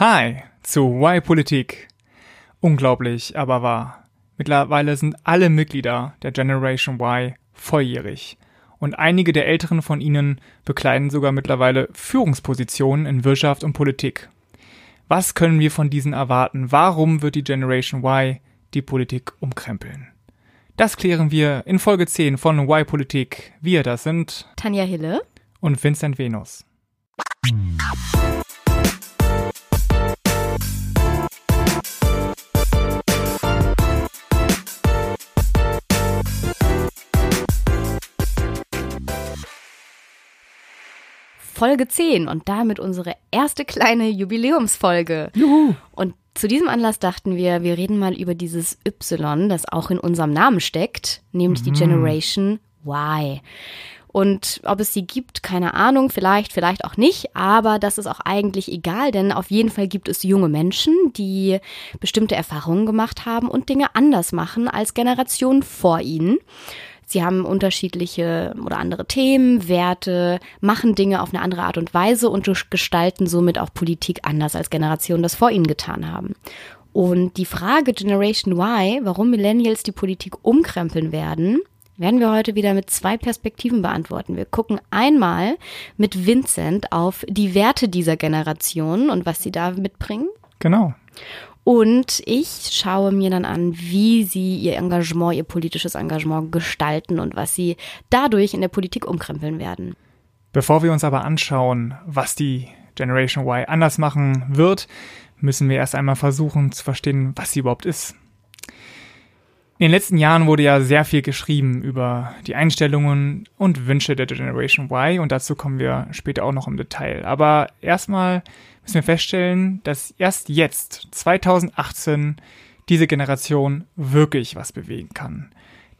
Hi zu Why Politik. Unglaublich, aber wahr. Mittlerweile sind alle Mitglieder der Generation Y volljährig. Und einige der älteren von ihnen bekleiden sogar mittlerweile Führungspositionen in Wirtschaft und Politik. Was können wir von diesen erwarten? Warum wird die Generation Y die Politik umkrempeln? Das klären wir in Folge 10 von Y Politik. Wir, das sind Tanja Hille und Vincent Venus. Folge 10 und damit unsere erste kleine Jubiläumsfolge. Juhu. Und zu diesem Anlass dachten wir, wir reden mal über dieses Y, das auch in unserem Namen steckt, nämlich die Generation Y. Und ob es sie gibt, keine Ahnung, vielleicht, vielleicht auch nicht, aber das ist auch eigentlich egal, denn auf jeden Fall gibt es junge Menschen, die bestimmte Erfahrungen gemacht haben und Dinge anders machen als Generationen vor ihnen. Sie haben unterschiedliche oder andere Themen, Werte, machen Dinge auf eine andere Art und Weise und gestalten somit auch Politik anders als Generationen das vor ihnen getan haben. Und die Frage Generation Y, warum Millennials die Politik umkrempeln werden, werden wir heute wieder mit zwei Perspektiven beantworten. Wir gucken einmal mit Vincent auf die Werte dieser Generation und was sie da mitbringen. Genau. Und ich schaue mir dann an, wie sie ihr Engagement, ihr politisches Engagement gestalten und was sie dadurch in der Politik umkrempeln werden. Bevor wir uns aber anschauen, was die Generation Y anders machen wird, müssen wir erst einmal versuchen zu verstehen, was sie überhaupt ist. In den letzten Jahren wurde ja sehr viel geschrieben über die Einstellungen und Wünsche der Generation Y und dazu kommen wir später auch noch im Detail. Aber erstmal müssen wir feststellen, dass erst jetzt, 2018, diese Generation wirklich was bewegen kann.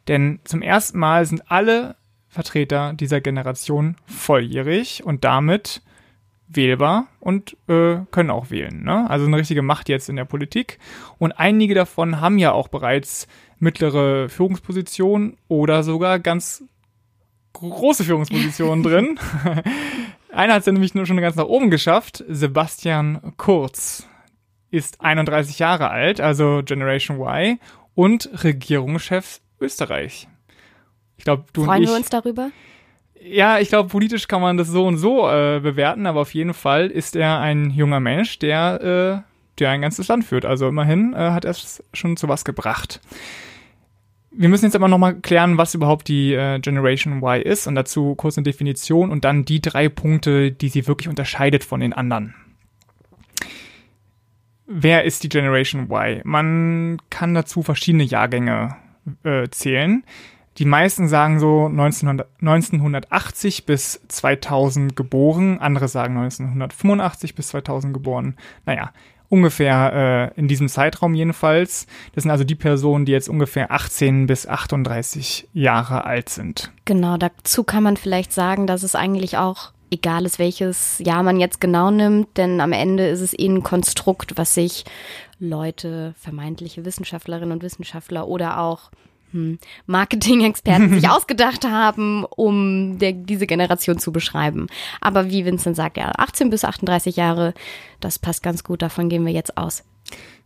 Denn zum ersten Mal sind alle Vertreter dieser Generation volljährig und damit wählbar und äh, können auch wählen. Ne? Also eine richtige Macht jetzt in der Politik. Und einige davon haben ja auch bereits mittlere Führungspositionen oder sogar ganz große Führungspositionen drin. Einer hat es ja nämlich nur schon ganz nach oben geschafft. Sebastian Kurz ist 31 Jahre alt, also Generation Y und Regierungschef Österreich. Ich glaube, du Freuen und ich. wir uns darüber? Ja, ich glaube, politisch kann man das so und so äh, bewerten, aber auf jeden Fall ist er ein junger Mensch, der, äh, der ein ganzes Land führt. Also immerhin äh, hat er es schon zu was gebracht. Wir müssen jetzt aber nochmal klären, was überhaupt die äh, Generation Y ist und dazu kurz eine Definition und dann die drei Punkte, die sie wirklich unterscheidet von den anderen. Wer ist die Generation Y? Man kann dazu verschiedene Jahrgänge äh, zählen. Die meisten sagen so 1900, 1980 bis 2000 geboren, andere sagen 1985 bis 2000 geboren. Naja, ungefähr äh, in diesem Zeitraum jedenfalls. Das sind also die Personen, die jetzt ungefähr 18 bis 38 Jahre alt sind. Genau, dazu kann man vielleicht sagen, dass es eigentlich auch egal ist, welches Jahr man jetzt genau nimmt, denn am Ende ist es eh ein Konstrukt, was sich Leute, vermeintliche Wissenschaftlerinnen und Wissenschaftler oder auch Marketing-Experten sich ausgedacht haben, um der, diese Generation zu beschreiben. Aber wie Vincent sagt, ja, 18 bis 38 Jahre, das passt ganz gut, davon gehen wir jetzt aus.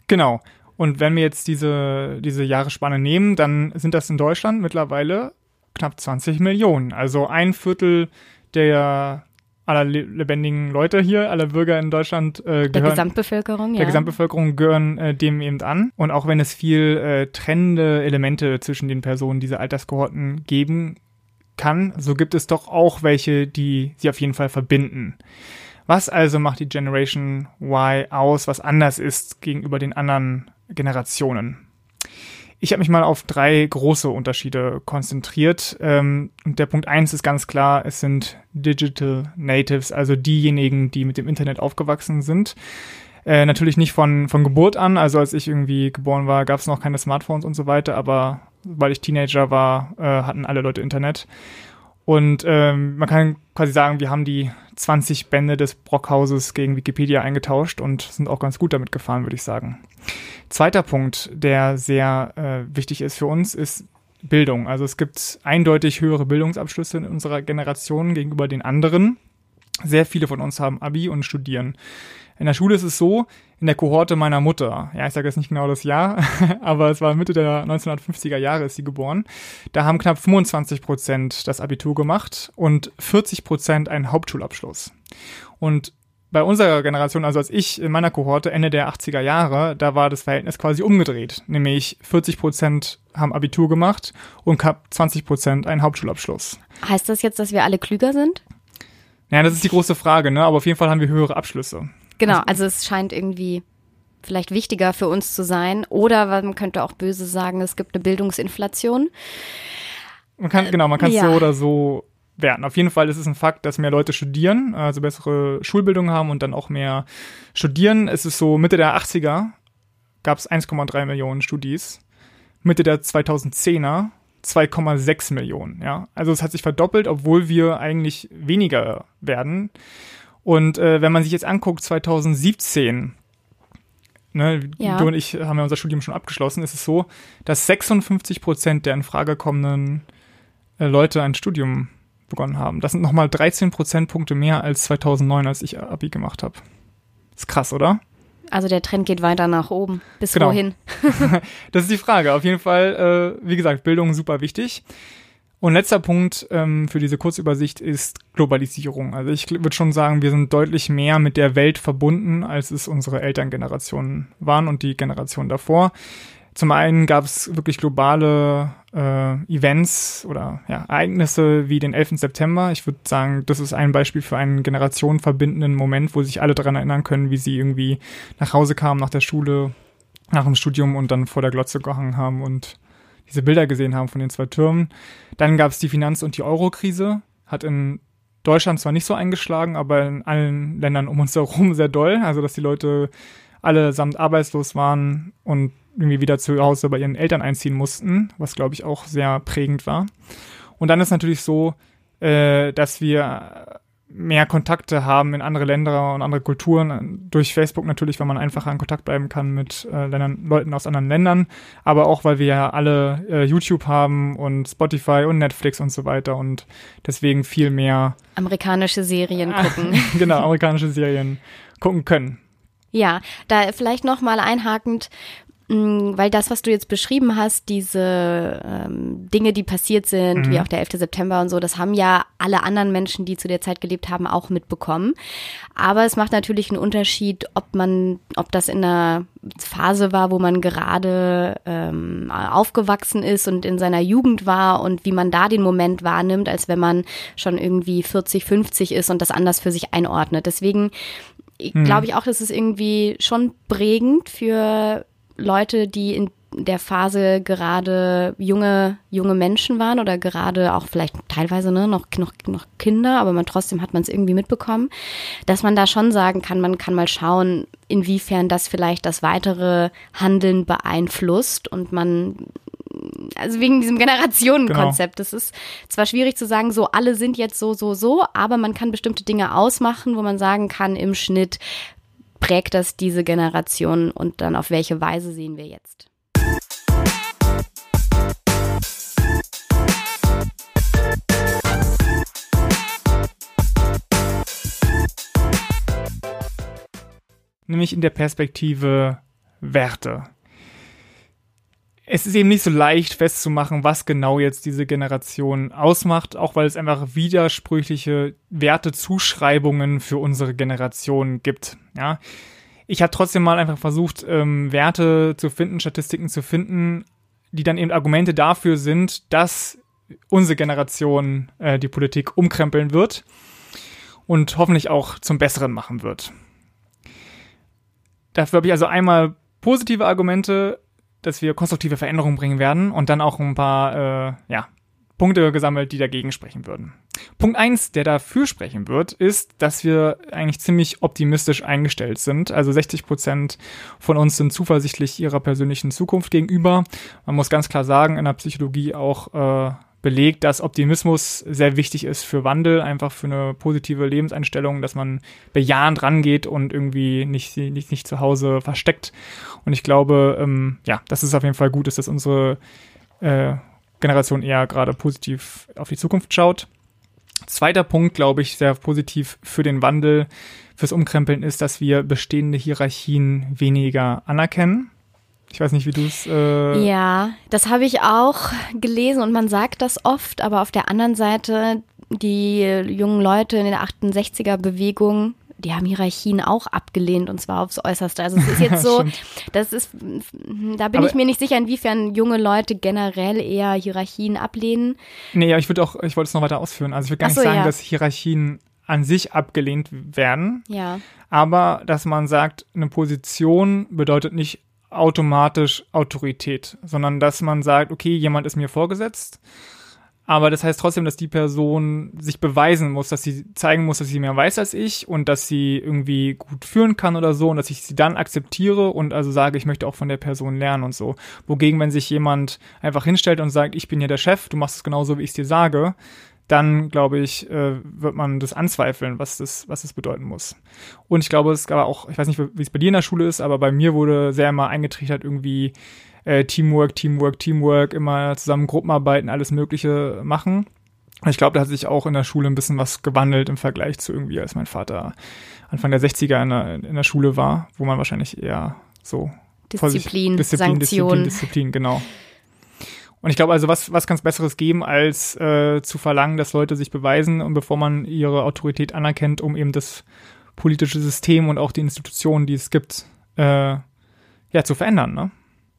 Genau. Und wenn wir jetzt diese, diese Jahresspanne nehmen, dann sind das in Deutschland mittlerweile knapp 20 Millionen. Also ein Viertel der aller lebendigen Leute hier, aller Bürger in Deutschland äh, gehören. Der Gesamtbevölkerung, ja. Der Gesamtbevölkerung gehören äh, dem eben an. Und auch wenn es viel äh, trennende Elemente zwischen den Personen dieser Alterskohorten geben kann, so gibt es doch auch welche, die sie auf jeden Fall verbinden. Was also macht die Generation Y aus, was anders ist gegenüber den anderen Generationen? Ich habe mich mal auf drei große Unterschiede konzentriert. Ähm, der Punkt eins ist ganz klar, es sind Digital Natives, also diejenigen, die mit dem Internet aufgewachsen sind. Äh, natürlich nicht von, von Geburt an, also als ich irgendwie geboren war, gab es noch keine Smartphones und so weiter, aber weil ich Teenager war, äh, hatten alle Leute Internet. Und ähm, man kann quasi sagen, wir haben die 20 Bände des Brockhauses gegen Wikipedia eingetauscht und sind auch ganz gut damit gefahren, würde ich sagen. Zweiter Punkt, der sehr äh, wichtig ist für uns, ist Bildung. Also es gibt eindeutig höhere Bildungsabschlüsse in unserer Generation gegenüber den anderen. Sehr viele von uns haben Abi und studieren. In der Schule ist es so, in der Kohorte meiner Mutter, ja, ich sage jetzt nicht genau das Jahr, aber es war Mitte der 1950er Jahre ist sie geboren, da haben knapp 25 Prozent das Abitur gemacht und 40 Prozent einen Hauptschulabschluss. Und bei unserer Generation, also als ich in meiner Kohorte Ende der 80er Jahre, da war das Verhältnis quasi umgedreht. Nämlich 40 Prozent haben Abitur gemacht und knapp 20 Prozent einen Hauptschulabschluss. Heißt das jetzt, dass wir alle klüger sind? Ja, das ist die große Frage, ne? Aber auf jeden Fall haben wir höhere Abschlüsse. Genau, also es scheint irgendwie vielleicht wichtiger für uns zu sein. Oder man könnte auch böse sagen, es gibt eine Bildungsinflation. Man kann, genau, man kann es ja. so oder so werden. Auf jeden Fall ist es ein Fakt, dass mehr Leute studieren, also bessere Schulbildung haben und dann auch mehr studieren. Es ist so Mitte der 80er gab es 1,3 Millionen Studis. Mitte der 2010er 2,6 Millionen, ja. Also es hat sich verdoppelt, obwohl wir eigentlich weniger werden. Und äh, wenn man sich jetzt anguckt, 2017, ne, ja. du und ich haben ja unser Studium schon abgeschlossen, ist es so, dass 56 Prozent der in Frage kommenden äh, Leute ein Studium begonnen haben. Das sind nochmal 13 Prozentpunkte mehr als 2009, als ich Abi gemacht habe. Ist krass, oder? Also der Trend geht weiter nach oben. Bis genau. wohin? das ist die Frage. Auf jeden Fall, äh, wie gesagt, Bildung super wichtig. Und letzter Punkt ähm, für diese Kurzübersicht ist Globalisierung. Also ich würde schon sagen, wir sind deutlich mehr mit der Welt verbunden, als es unsere Elterngenerationen waren und die Generation davor. Zum einen gab es wirklich globale äh, Events oder ja, Ereignisse wie den 11. September. Ich würde sagen, das ist ein Beispiel für einen generationenverbindenden Moment, wo sich alle daran erinnern können, wie sie irgendwie nach Hause kamen nach der Schule, nach dem Studium und dann vor der Glotze gehangen haben und diese Bilder gesehen haben von den zwei Türmen. Dann gab es die Finanz- und die Euro-Krise, hat in Deutschland zwar nicht so eingeschlagen, aber in allen Ländern um uns herum sehr doll. Also, dass die Leute allesamt arbeitslos waren und irgendwie wieder zu Hause bei ihren Eltern einziehen mussten, was glaube ich auch sehr prägend war. Und dann ist natürlich so, äh, dass wir mehr Kontakte haben in andere Länder und andere Kulturen durch Facebook natürlich, weil man einfacher in Kontakt bleiben kann mit äh, Ländern, Leuten aus anderen Ländern, aber auch weil wir ja alle äh, YouTube haben und Spotify und Netflix und so weiter und deswegen viel mehr amerikanische Serien gucken. genau, amerikanische Serien gucken können. Ja, da vielleicht noch mal einhakend, weil das, was du jetzt beschrieben hast, diese ähm, Dinge, die passiert sind, mhm. wie auch der 11. September und so, das haben ja alle anderen Menschen, die zu der Zeit gelebt haben, auch mitbekommen. Aber es macht natürlich einen Unterschied, ob man, ob das in einer Phase war, wo man gerade ähm, aufgewachsen ist und in seiner Jugend war und wie man da den Moment wahrnimmt, als wenn man schon irgendwie 40, 50 ist und das anders für sich einordnet. Deswegen mhm. glaube ich auch, das ist irgendwie schon prägend für Leute, die in der Phase gerade junge, junge Menschen waren oder gerade auch vielleicht teilweise ne, noch, noch, noch Kinder, aber man trotzdem hat man es irgendwie mitbekommen, dass man da schon sagen kann, man kann mal schauen, inwiefern das vielleicht das weitere Handeln beeinflusst und man also wegen diesem Generationenkonzept. Genau. Das ist zwar schwierig zu sagen, so alle sind jetzt so, so, so, aber man kann bestimmte Dinge ausmachen, wo man sagen kann, im Schnitt prägt das diese Generation und dann auf welche Weise sehen wir jetzt? Nämlich in der Perspektive Werte es ist eben nicht so leicht festzumachen, was genau jetzt diese Generation ausmacht, auch weil es einfach widersprüchliche Wertezuschreibungen für unsere Generation gibt. Ja, ich habe trotzdem mal einfach versucht, ähm, Werte zu finden, Statistiken zu finden, die dann eben Argumente dafür sind, dass unsere Generation äh, die Politik umkrempeln wird und hoffentlich auch zum Besseren machen wird. Dafür habe ich also einmal positive Argumente dass wir konstruktive Veränderungen bringen werden und dann auch ein paar äh, ja, Punkte gesammelt, die dagegen sprechen würden. Punkt eins, der dafür sprechen wird, ist, dass wir eigentlich ziemlich optimistisch eingestellt sind. Also 60 Prozent von uns sind zuversichtlich ihrer persönlichen Zukunft gegenüber. Man muss ganz klar sagen, in der Psychologie auch äh, belegt, dass Optimismus sehr wichtig ist für Wandel, einfach für eine positive Lebenseinstellung, dass man bejahend rangeht und irgendwie nicht, nicht, nicht zu Hause versteckt. Und ich glaube, ähm, ja, dass es auf jeden Fall gut ist, dass unsere äh, Generation eher gerade positiv auf die Zukunft schaut. Zweiter Punkt, glaube ich, sehr positiv für den Wandel, fürs Umkrempeln ist, dass wir bestehende Hierarchien weniger anerkennen. Ich weiß nicht, wie du es. Äh ja, das habe ich auch gelesen und man sagt das oft, aber auf der anderen Seite, die jungen Leute in der 68er-Bewegung, die haben Hierarchien auch abgelehnt und zwar aufs Äußerste. Also es ist jetzt so, das ist, da bin aber ich mir nicht sicher, inwiefern junge Leute generell eher Hierarchien ablehnen. Nee, ja, ich würde auch, ich wollte es noch weiter ausführen. Also ich würde gar so, nicht sagen, ja. dass Hierarchien an sich abgelehnt werden. Ja. Aber dass man sagt, eine Position bedeutet nicht automatisch Autorität, sondern dass man sagt, okay, jemand ist mir vorgesetzt, aber das heißt trotzdem, dass die Person sich beweisen muss, dass sie zeigen muss, dass sie mehr weiß als ich und dass sie irgendwie gut führen kann oder so und dass ich sie dann akzeptiere und also sage, ich möchte auch von der Person lernen und so. Wogegen, wenn sich jemand einfach hinstellt und sagt, ich bin hier der Chef, du machst es genauso, wie ich es dir sage, dann glaube ich, äh, wird man das anzweifeln, was das, was das bedeuten muss. Und ich glaube, es gab auch, ich weiß nicht, wie es bei dir in der Schule ist, aber bei mir wurde sehr immer eingetrichtert irgendwie äh, Teamwork, Teamwork, Teamwork, immer zusammen Gruppenarbeiten, alles Mögliche machen. Und ich glaube, da hat sich auch in der Schule ein bisschen was gewandelt im Vergleich zu irgendwie, als mein Vater Anfang der 60er in der, in der Schule war, wo man wahrscheinlich eher so Disziplin, Disziplin, Disziplin, Disziplin, genau. Und ich glaube also, was, was kann es Besseres geben, als äh, zu verlangen, dass Leute sich beweisen und bevor man ihre Autorität anerkennt, um eben das politische System und auch die Institutionen, die es gibt, äh, ja, zu verändern, ne?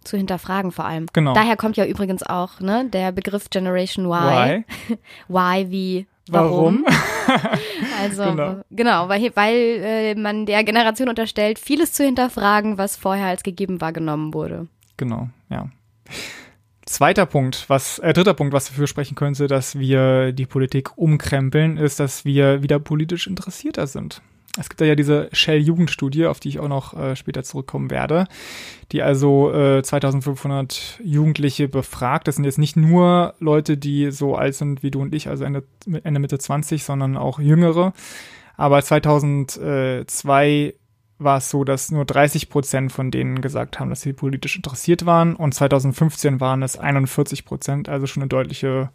Zu hinterfragen vor allem. Genau. Daher kommt ja übrigens auch ne, der Begriff Generation Y. Why, Why wie Warum? Warum? also genau, genau weil, weil äh, man der Generation unterstellt, vieles zu hinterfragen, was vorher als gegeben wahrgenommen wurde. Genau, ja. Zweiter Punkt, was, äh, dritter Punkt, was dafür sprechen könnte, dass wir die Politik umkrempeln, ist, dass wir wieder politisch interessierter sind. Es gibt ja diese Shell-Jugendstudie, auf die ich auch noch äh, später zurückkommen werde, die also äh, 2500 Jugendliche befragt. Das sind jetzt nicht nur Leute, die so alt sind wie du und ich, also Ende, Ende Mitte 20, sondern auch jüngere. Aber 2002 war es so, dass nur 30 Prozent von denen gesagt haben, dass sie politisch interessiert waren und 2015 waren es 41 Prozent, also schon eine deutliche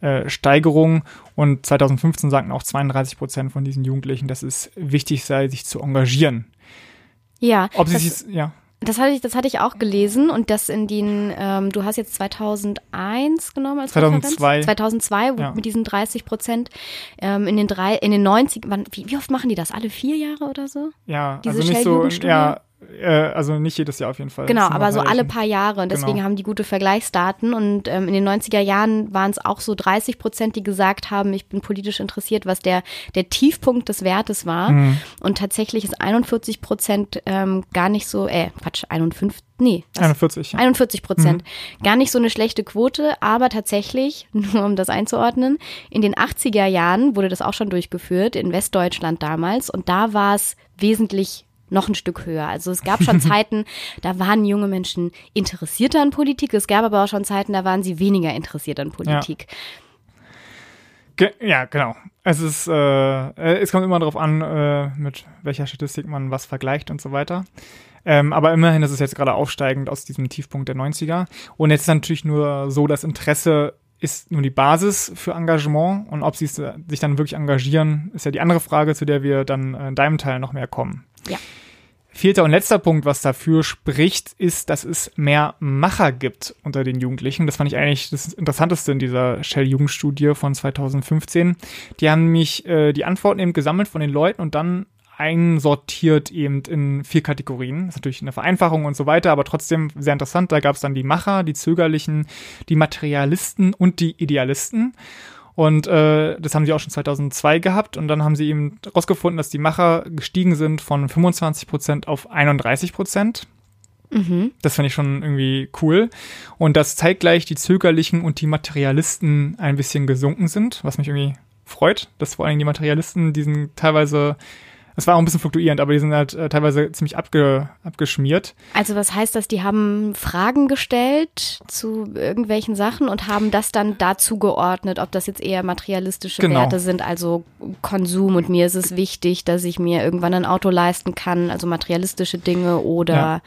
äh, Steigerung und 2015 sagten auch 32 Prozent von diesen Jugendlichen, dass es wichtig sei, sich zu engagieren. Ja. Ob sie sich, ja. Das hatte ich, das hatte ich auch gelesen und das in den, ähm, du hast jetzt 2001 genommen als 2002. Referenz? 2002 ja. mit diesen 30 Prozent. Ähm, in den drei, in den 90, wann, wie, wie oft machen die das? Alle vier Jahre oder so? Ja, Diese also nicht so, ja, also nicht jedes Jahr auf jeden Fall. Genau, aber so alle paar Jahre. Und deswegen genau. haben die gute Vergleichsdaten. Und ähm, in den 90er Jahren waren es auch so 30 Prozent, die gesagt haben, ich bin politisch interessiert, was der, der Tiefpunkt des Wertes war. Mhm. Und tatsächlich ist 41 Prozent ähm, gar nicht so, äh, Quatsch, 51, nee. Was? 41, ja. 41 Prozent. Mhm. Gar nicht so eine schlechte Quote, aber tatsächlich, nur um das einzuordnen, in den 80er Jahren wurde das auch schon durchgeführt, in Westdeutschland damals. Und da war es wesentlich noch ein Stück höher. Also es gab schon Zeiten, da waren junge Menschen interessierter an Politik. Es gab aber auch schon Zeiten, da waren sie weniger interessiert an Politik. Ja. ja, genau. Es ist, äh, es kommt immer darauf an, äh, mit welcher Statistik man was vergleicht und so weiter. Ähm, aber immerhin ist es jetzt gerade aufsteigend aus diesem Tiefpunkt der 90er. Und jetzt ist natürlich nur so, das Interesse ist nur die Basis für Engagement und ob sie sich dann wirklich engagieren, ist ja die andere Frage, zu der wir dann in deinem Teil noch mehr kommen. Ja. Vierter und letzter Punkt, was dafür spricht, ist, dass es mehr Macher gibt unter den Jugendlichen. Das fand ich eigentlich das Interessanteste in dieser Shell-Jugendstudie von 2015. Die haben nämlich äh, die Antworten eben gesammelt von den Leuten und dann einsortiert eben in vier Kategorien. Das ist natürlich eine Vereinfachung und so weiter, aber trotzdem sehr interessant. Da gab es dann die Macher, die Zögerlichen, die Materialisten und die Idealisten. Und äh, das haben sie auch schon 2002 gehabt. Und dann haben sie eben herausgefunden, dass die Macher gestiegen sind von 25 Prozent auf 31 Prozent. Mhm. Das finde ich schon irgendwie cool. Und dass zeitgleich die Zögerlichen und die Materialisten ein bisschen gesunken sind, was mich irgendwie freut, dass vor allem die Materialisten diesen teilweise es war auch ein bisschen fluktuierend, aber die sind halt äh, teilweise ziemlich abge, abgeschmiert. Also was heißt das? Die haben Fragen gestellt zu irgendwelchen Sachen und haben das dann dazu geordnet, ob das jetzt eher materialistische genau. Werte sind, also Konsum und mir ist es wichtig, dass ich mir irgendwann ein Auto leisten kann, also materialistische Dinge oder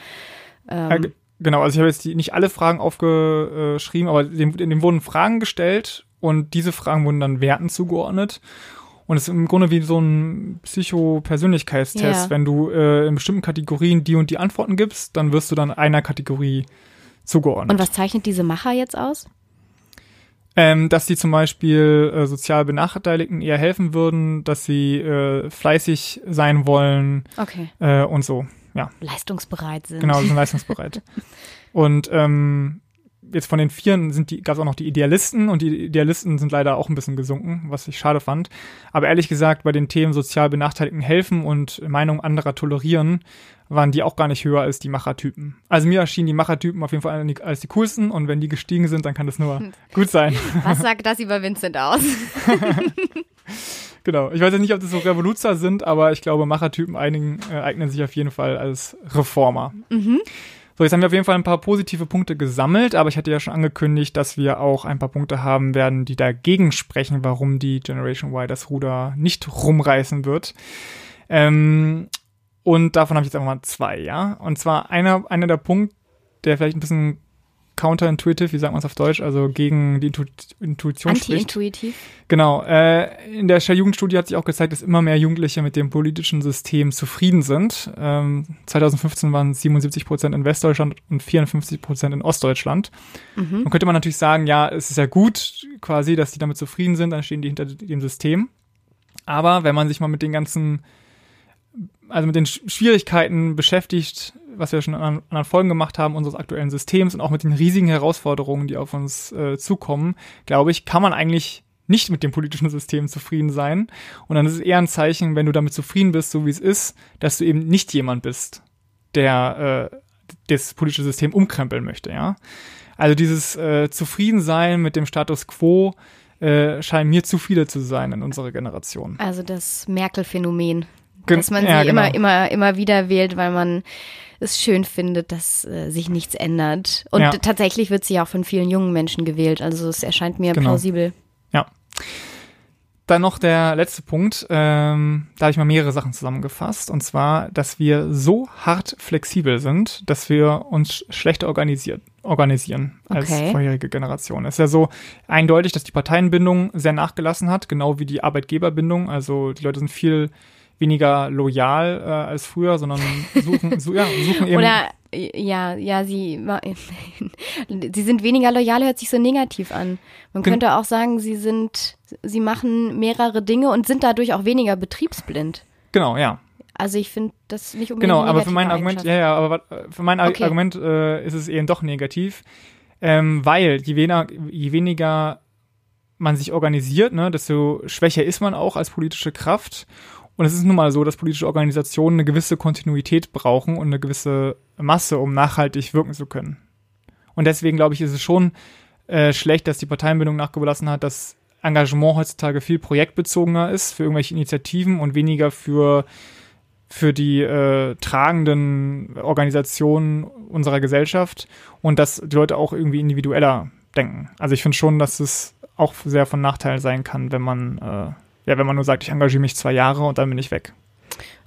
ja. ähm, Genau, also ich habe jetzt die, nicht alle Fragen aufgeschrieben, aber dem, dem wurden Fragen gestellt und diese Fragen wurden dann Werten zugeordnet. Und es ist im Grunde wie so ein Psychopersönlichkeitstest. Ja. Wenn du äh, in bestimmten Kategorien die und die Antworten gibst, dann wirst du dann einer Kategorie zugeordnet. Und was zeichnet diese Macher jetzt aus? Ähm, dass die zum Beispiel äh, sozial Benachteiligten eher helfen würden, dass sie äh, fleißig sein wollen Okay. äh, und so. Ja, Leistungsbereit sind. genau, sie sind leistungsbereit. und ähm, jetzt von den Vieren sind die, gab es auch noch die Idealisten und die Idealisten sind leider auch ein bisschen gesunken, was ich schade fand. Aber ehrlich gesagt, bei den Themen sozial Benachteiligten helfen und Meinung anderer tolerieren, waren die auch gar nicht höher als die Machertypen. Also mir erschienen die Machertypen auf jeden Fall als die coolsten und wenn die gestiegen sind, dann kann das nur gut sein. Was sagt das über Vincent aus? Genau. Ich weiß jetzt nicht, ob das so Revoluzer sind, aber ich glaube, Machertypen einigen, äh, eignen sich auf jeden Fall als Reformer. So, jetzt haben wir auf jeden Fall ein paar positive Punkte gesammelt, aber ich hatte ja schon angekündigt, dass wir auch ein paar Punkte haben werden, die dagegen sprechen, warum die Generation Y das Ruder nicht rumreißen wird. Ähm, und davon habe ich jetzt einfach mal zwei, ja. Und zwar einer, einer der Punkte, der vielleicht ein bisschen counterintuitive, wie sagt man es auf Deutsch, also gegen die Intu Intuition spricht. Anti-intuitiv. Genau. Äh, in der Shell Jugendstudie hat sich auch gezeigt, dass immer mehr Jugendliche mit dem politischen System zufrieden sind. Ähm, 2015 waren es 77 Prozent in Westdeutschland und 54 Prozent in Ostdeutschland. Dann könnte man natürlich sagen, ja, es ist ja gut quasi, dass die damit zufrieden sind, dann stehen die hinter dem System. Aber wenn man sich mal mit den ganzen, also mit den Sch- Schwierigkeiten beschäftigt, was wir schon in anderen Folgen gemacht haben, unseres aktuellen Systems und auch mit den riesigen Herausforderungen, die auf uns äh, zukommen, glaube ich, kann man eigentlich nicht mit dem politischen System zufrieden sein. Und dann ist es eher ein Zeichen, wenn du damit zufrieden bist, so wie es ist, dass du eben nicht jemand bist, der äh, das politische System umkrempeln möchte, ja. Also dieses äh, Zufriedensein mit dem Status quo äh, scheinen mir zu viele zu sein in unserer Generation. Also das Merkel-Phänomen. Gen- Dass man sie ja, genau. immer, immer, immer wieder wählt, weil man es schön findet, dass äh, sich nichts ändert. Und Ja. tatsächlich wird sie auch von vielen jungen Menschen gewählt. Also es erscheint mir Genau. plausibel. Ja. Dann noch der letzte Punkt. Ähm, da habe ich mal mehrere Sachen zusammengefasst. Und zwar, dass wir so hart flexibel sind, dass wir uns schlechter organisiert, organisieren als Okay. vorherige Generationen. Es ist ja so eindeutig, dass die Parteienbindung sehr nachgelassen hat, genau wie die Arbeitgeberbindung. Also die Leute sind viel weniger loyal äh, als früher, sondern suchen, su ja, suchen eben. Oder ja, ja, sie, sie sind weniger loyal, hört sich so negativ an. Man Gen- könnte auch sagen, sie sind, sie machen mehrere Dinge und sind dadurch auch weniger betriebsblind. genau, ja. Also ich finde das nicht unbedingt Genau, aber für mein Argument, ja, ja, aber für mein Okay. Argument äh, ist es eben doch negativ, ähm, weil je weniger, je weniger man sich organisiert, ne, desto schwächer ist man auch als politische Kraft. Und es ist nun mal so, dass politische Organisationen eine gewisse Kontinuität brauchen und eine gewisse Masse, um nachhaltig wirken zu können. Und deswegen glaube ich, ist es schon äh, schlecht, dass die Parteienbindung nachgelassen hat, dass Engagement heutzutage viel projektbezogener ist für irgendwelche Initiativen und weniger für für die äh, tragenden Organisationen unserer Gesellschaft und dass die Leute auch irgendwie individueller denken. Also ich finde schon, dass es auch sehr von Nachteil sein kann, wenn man äh, ja, wenn man nur sagt, ich engagiere mich zwei Jahre und dann bin ich weg.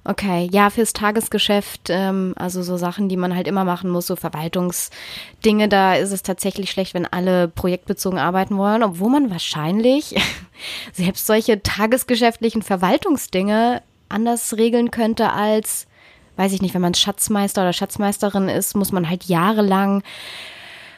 Okay, ja, fürs Tagesgeschäft, ähm, also so Sachen, die man halt immer machen muss, so Verwaltungsdinge, da ist es tatsächlich schlecht, wenn alle projektbezogen arbeiten wollen, obwohl man wahrscheinlich selbst solche tagesgeschäftlichen Verwaltungsdinge anders regeln könnte als, weiß ich nicht, wenn man Schatzmeister oder Schatzmeisterin ist, muss man halt jahrelang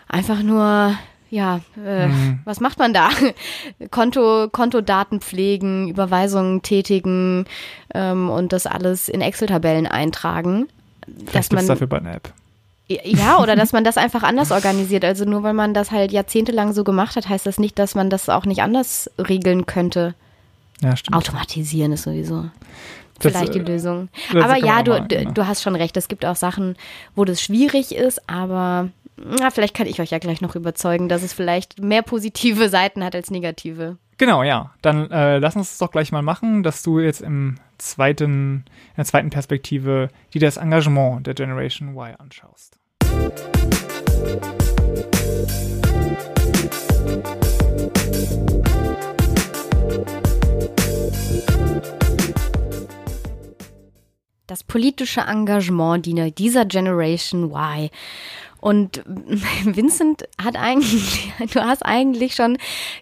einfach nur ja, äh, was macht man da? Konto, Kontodaten pflegen, Überweisungen tätigen ähm, und das alles in Excel-Tabellen eintragen. Vielleicht Dass man, dafür bald eine App. ja, oder dass man das einfach anders organisiert. Also nur weil man das halt jahrzehntelang so gemacht hat, heißt das nicht, dass man das auch nicht anders regeln könnte. Ja, stimmt. Automatisieren ist sowieso Das, vielleicht die äh, Lösung. Aber ja, du, mal, du, genau. du hast schon recht. Es gibt auch Sachen, wo das schwierig ist, aber na, vielleicht kann ich euch ja gleich noch überzeugen, dass es vielleicht mehr positive Seiten hat als negative. Genau, ja. Dann äh, lass uns das doch gleich mal machen, dass du jetzt im zweiten, in der zweiten Perspektive dir das Engagement der Generation Y anschaust. Das politische Engagement dieser Generation Y. Und Vincent hat eigentlich, du hast eigentlich schon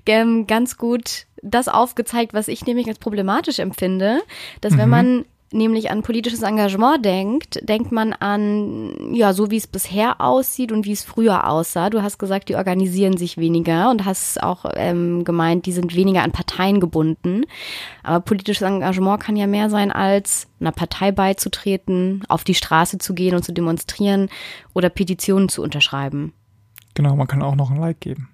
ähm, ganz gut das aufgezeigt, was ich nämlich als problematisch empfinde, dass mhm. wenn man nämlich an politisches Engagement denkt, denkt man an, ja, so wie es bisher aussieht und wie es früher aussah. Du hast gesagt, die organisieren sich weniger und hast auch ähm, gemeint, die sind weniger an Parteien gebunden. Aber politisches Engagement kann ja mehr sein, als einer Partei beizutreten, auf die Straße zu gehen und zu demonstrieren oder Petitionen zu unterschreiben. Genau, man kann auch noch ein Like geben.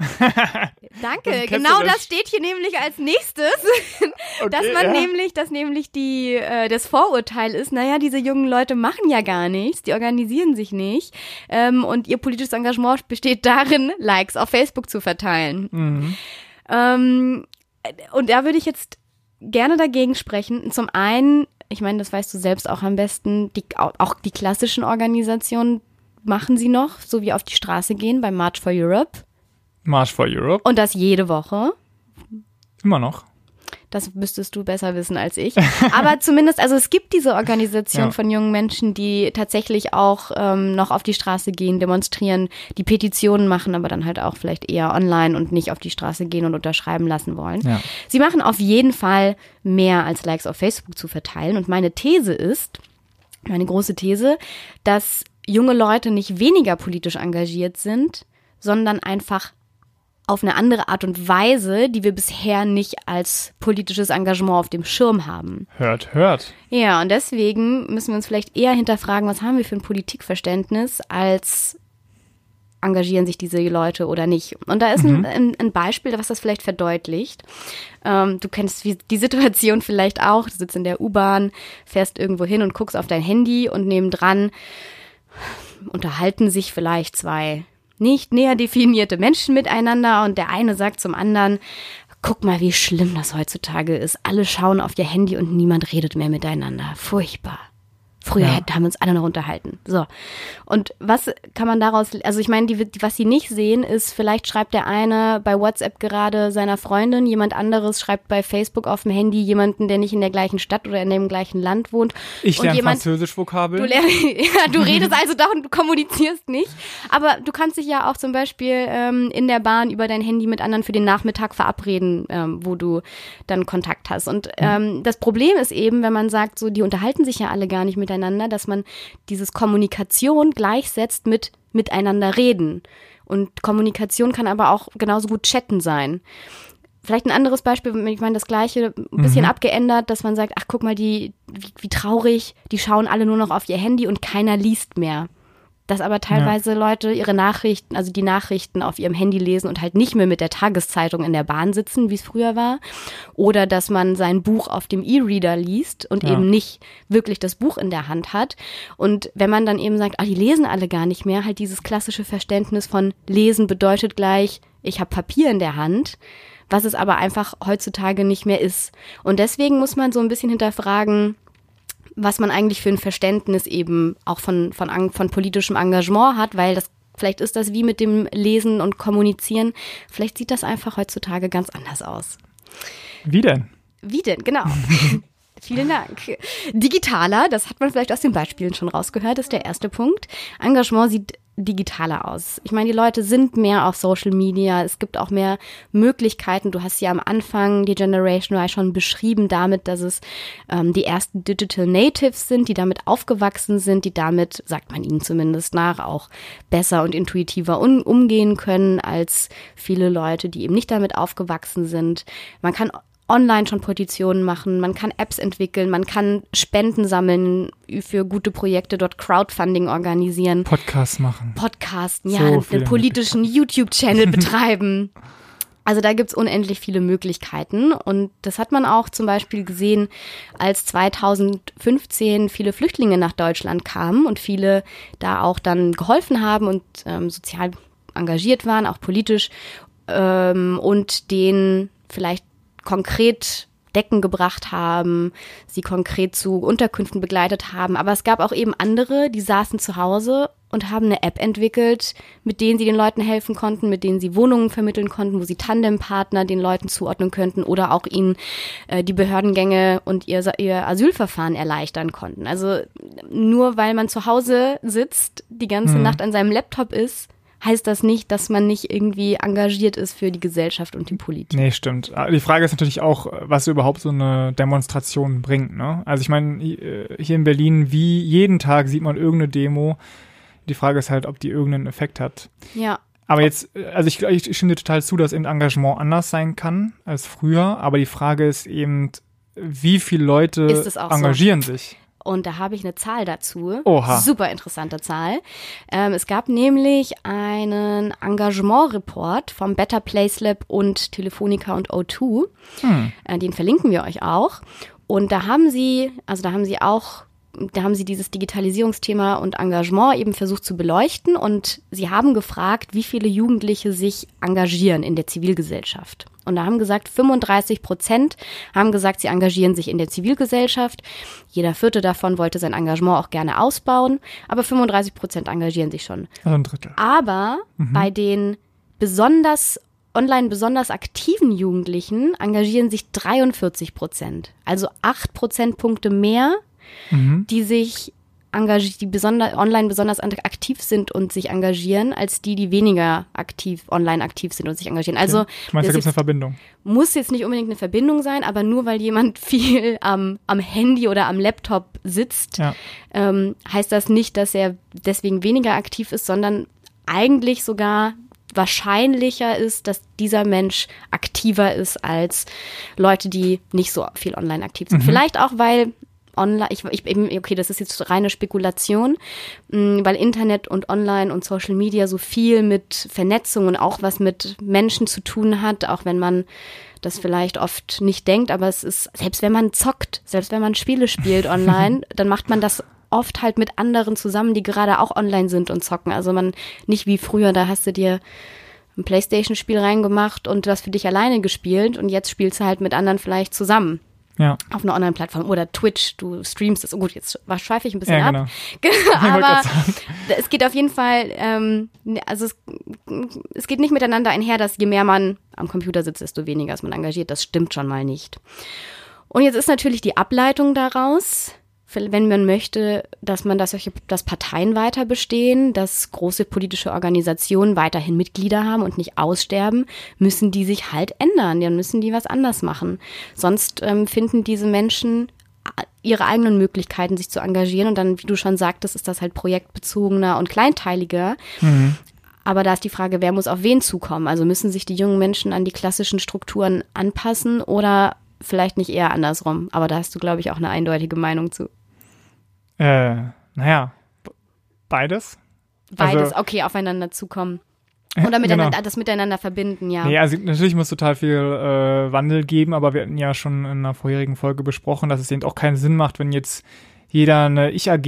Danke, genau das steht hier nämlich als nächstes, okay, dass man ja. nämlich, dass nämlich die äh, das Vorurteil ist, naja, diese jungen Leute machen ja gar nichts, die organisieren sich nicht ähm, und ihr politisches Engagement besteht darin, Likes auf Facebook zu verteilen. Mhm. Ähm, und da würde ich jetzt gerne dagegen sprechen. Zum einen, ich meine, das weißt du selbst auch am besten, die, auch die klassischen Organisationen machen sie noch, so wie auf die Straße gehen bei March for Europe. March for Europe. Und das jede Woche. Immer noch. Das müsstest du besser wissen als ich. Aber zumindest, also es gibt diese Organisation ja. von jungen Menschen, die tatsächlich auch ähm, noch auf die Straße gehen, demonstrieren, die Petitionen machen, aber dann halt auch vielleicht eher online und nicht auf die Straße gehen und unterschreiben lassen wollen. Ja. Sie machen auf jeden Fall mehr als Likes auf Facebook zu verteilen. Und meine These ist, meine große These, dass junge Leute nicht weniger politisch engagiert sind, sondern einfach auf eine andere Art und Weise, die wir bisher nicht als politisches Engagement auf dem Schirm haben. Hört, hört. Ja, und deswegen müssen wir uns vielleicht eher hinterfragen, was haben wir für ein Politikverständnis, als engagieren sich diese Leute oder nicht. Und da ist mhm. ein, ein, Beispiel, was das vielleicht verdeutlicht. Ähm, du kennst die Situation vielleicht auch. Du sitzt in der U-Bahn, fährst irgendwo hin und guckst auf dein Handy und nebendran unterhalten sich vielleicht zwei nicht näher definierte Menschen miteinander und der eine sagt zum anderen, guck mal, wie schlimm das heutzutage ist. Alle schauen auf ihr Handy und niemand redet mehr miteinander. Furchtbar. Früher ja. haben wir uns alle noch unterhalten. So. Und was kann man daraus, also ich meine, die, was sie nicht sehen, ist, vielleicht schreibt der eine bei WhatsApp gerade seiner Freundin, jemand anderes schreibt bei Facebook auf dem Handy jemanden, der nicht in der gleichen Stadt oder in dem gleichen Land wohnt. Ich lerne Französisch-Vokabel. Du, lern, ja, du redest also doch und du kommunizierst nicht. Aber du kannst dich ja auch zum Beispiel ähm, in der Bahn über dein Handy mit anderen für den Nachmittag verabreden, ähm, wo du dann Kontakt hast. Und ähm, das Problem ist eben, wenn man sagt, so, die unterhalten sich ja alle gar nicht mit miteinander, dass man dieses Kommunikation gleichsetzt mit miteinander reden. Und Kommunikation kann aber auch genauso gut chatten sein. Vielleicht ein anderes Beispiel, ich meine das gleiche, ein bisschen mhm. abgeändert, dass man sagt, ach guck mal, die, wie, wie traurig, die schauen alle nur noch auf ihr Handy und keiner liest mehr dass aber teilweise ja. Leute ihre Nachrichten, also die Nachrichten auf ihrem Handy lesen und halt nicht mehr mit der Tageszeitung in der Bahn sitzen, wie es früher war. Oder dass man sein Buch auf dem E-Reader liest und ja. eben nicht wirklich das Buch in der Hand hat. Und wenn man dann eben sagt, ah, die lesen alle gar nicht mehr, halt dieses klassische Verständnis von lesen bedeutet gleich, ich habe Papier in der Hand was es aber einfach heutzutage nicht mehr ist. Und deswegen muss man so ein bisschen hinterfragen, was man eigentlich für ein Verständnis eben auch von, von, von politischem Engagement hat, weil das vielleicht ist das wie mit dem Lesen und Kommunizieren. Vielleicht sieht das einfach heutzutage ganz anders aus. Wie denn? Wie denn, genau. Vielen Dank. Digitaler, das hat man vielleicht aus den Beispielen schon rausgehört, ist der erste Punkt. Engagement sieht digitaler aus. Ich meine, die Leute sind mehr auf Social Media. Es gibt auch mehr Möglichkeiten. Du hast ja am Anfang die Generation Y schon beschrieben damit, dass es ähm, die ersten Digital Natives sind, die damit aufgewachsen sind, die damit, sagt man ihnen zumindest nach, auch besser und intuitiver um, umgehen können als viele Leute, die eben nicht damit aufgewachsen sind. Man kann online schon Petitionen machen, man kann Apps entwickeln, man kann Spenden sammeln für gute Projekte, dort Crowdfunding organisieren. Podcasts machen. Podcasten, ja, so einen politischen YouTube-Channel betreiben. Also da gibt's unendlich viele Möglichkeiten und das hat man auch zum Beispiel gesehen, als 2015 viele Flüchtlinge nach Deutschland kamen und viele da auch dann geholfen haben und ähm, sozial engagiert waren, auch politisch ähm, und denen vielleicht konkret Decken gebracht haben, sie konkret zu Unterkünften begleitet haben. Aber es gab auch eben andere, die saßen zu Hause und haben eine App entwickelt, mit denen sie den Leuten helfen konnten, mit denen sie Wohnungen vermitteln konnten, wo sie Tandempartner den Leuten zuordnen könnten oder auch ihnen äh, die Behördengänge und ihr, ihr Asylverfahren erleichtern konnten. Also nur weil man zu Hause sitzt, die ganze mhm. Nacht an seinem Laptop ist, heißt das nicht, dass man nicht irgendwie engagiert ist für die Gesellschaft und die Politik. Nee, stimmt. Die Frage ist natürlich auch, was überhaupt so eine Demonstration bringt. Ne? Also ich meine, hier in Berlin, wie jeden Tag sieht man irgendeine Demo, die Frage ist halt, ob die irgendeinen Effekt hat. Ja. Aber jetzt, also ich, ich stimme dir total zu, dass eben Engagement anders sein kann als früher. Aber die Frage ist eben, wie viele Leute engagieren so? sich? Und da habe ich eine Zahl dazu. Oha. Super interessante Zahl. Ähm, es gab nämlich einen Engagement-Report vom Better Place Lab und Telefonica und O2. Hm. Äh, den verlinken wir euch auch. Und da haben sie, also da haben sie auch da haben sie dieses Digitalisierungsthema und Engagement eben versucht zu beleuchten und sie haben gefragt, wie viele Jugendliche sich engagieren in der Zivilgesellschaft. Und da haben gesagt, 35 Prozent haben gesagt, sie engagieren sich in der Zivilgesellschaft. Jeder vierte davon wollte sein Engagement auch gerne ausbauen, aber 35 Prozent engagieren sich schon. Also ein Drittel. Aber mhm. bei den besonders online besonders aktiven Jugendlichen engagieren sich 43 Prozent. Also acht Prozentpunkte mehr mhm. die sich engagieren, die besonder, online besonders aktiv sind und sich engagieren, als die, die weniger aktiv, online aktiv sind und sich engagieren. Also, okay. du meinst, da gibt es eine Verbindung? Muss jetzt nicht unbedingt eine Verbindung sein, aber nur weil jemand viel am, am Handy oder am Laptop sitzt, ja. ähm, heißt das nicht, dass er deswegen weniger aktiv ist, sondern eigentlich sogar wahrscheinlicher ist, dass dieser Mensch aktiver ist als Leute, die nicht so viel online aktiv sind. Mhm. Vielleicht auch, weil online, ich, ich eben, okay, das ist jetzt reine Spekulation, mm, weil Internet und Online und Social Media so viel mit Vernetzung und auch was mit Menschen zu tun hat, auch wenn man das vielleicht oft nicht denkt, aber es ist, selbst wenn man zockt, selbst wenn man Spiele spielt online, dann macht man das oft halt mit anderen zusammen, die gerade auch online sind und zocken. Also man nicht wie früher, da hast du dir ein Playstation-Spiel reingemacht und du hast für dich alleine gespielt und jetzt spielst du halt mit anderen vielleicht zusammen. Ja. Auf einer Online-Plattform oder Twitch, du streamst es. Oh gut, jetzt schweife ich ein bisschen ja, genau. ab. Aber es geht auf jeden Fall, ähm, also es, es geht nicht miteinander einher, dass je mehr man am Computer sitzt, desto weniger ist man engagiert. Das stimmt schon mal nicht. Und jetzt ist natürlich die Ableitung daraus, wenn man möchte, dass man das, dass Parteien weiter bestehen, dass große politische Organisationen weiterhin Mitglieder haben und nicht aussterben, müssen die sich halt ändern. Dann müssen die was anders machen. Sonst ähm, finden diese Menschen äh, ihre eigenen Möglichkeiten, sich zu engagieren. Und dann, wie du schon sagtest, ist das halt projektbezogener und kleinteiliger. Mhm. Aber da ist die Frage, wer muss auf wen zukommen? Also müssen sich die jungen Menschen an die klassischen Strukturen anpassen oder vielleicht nicht eher andersrum? Aber da hast du, glaube ich, auch eine eindeutige Meinung zu. Äh, naja, beides. Beides, also, okay, aufeinander zukommen. Oder miteinander, genau. das miteinander verbinden, ja. Nee, also natürlich muss total viel äh, Wandel geben, aber wir hatten ja schon in einer vorherigen Folge besprochen, dass es eben auch keinen Sinn macht, wenn jetzt jeder eine Ich-AG,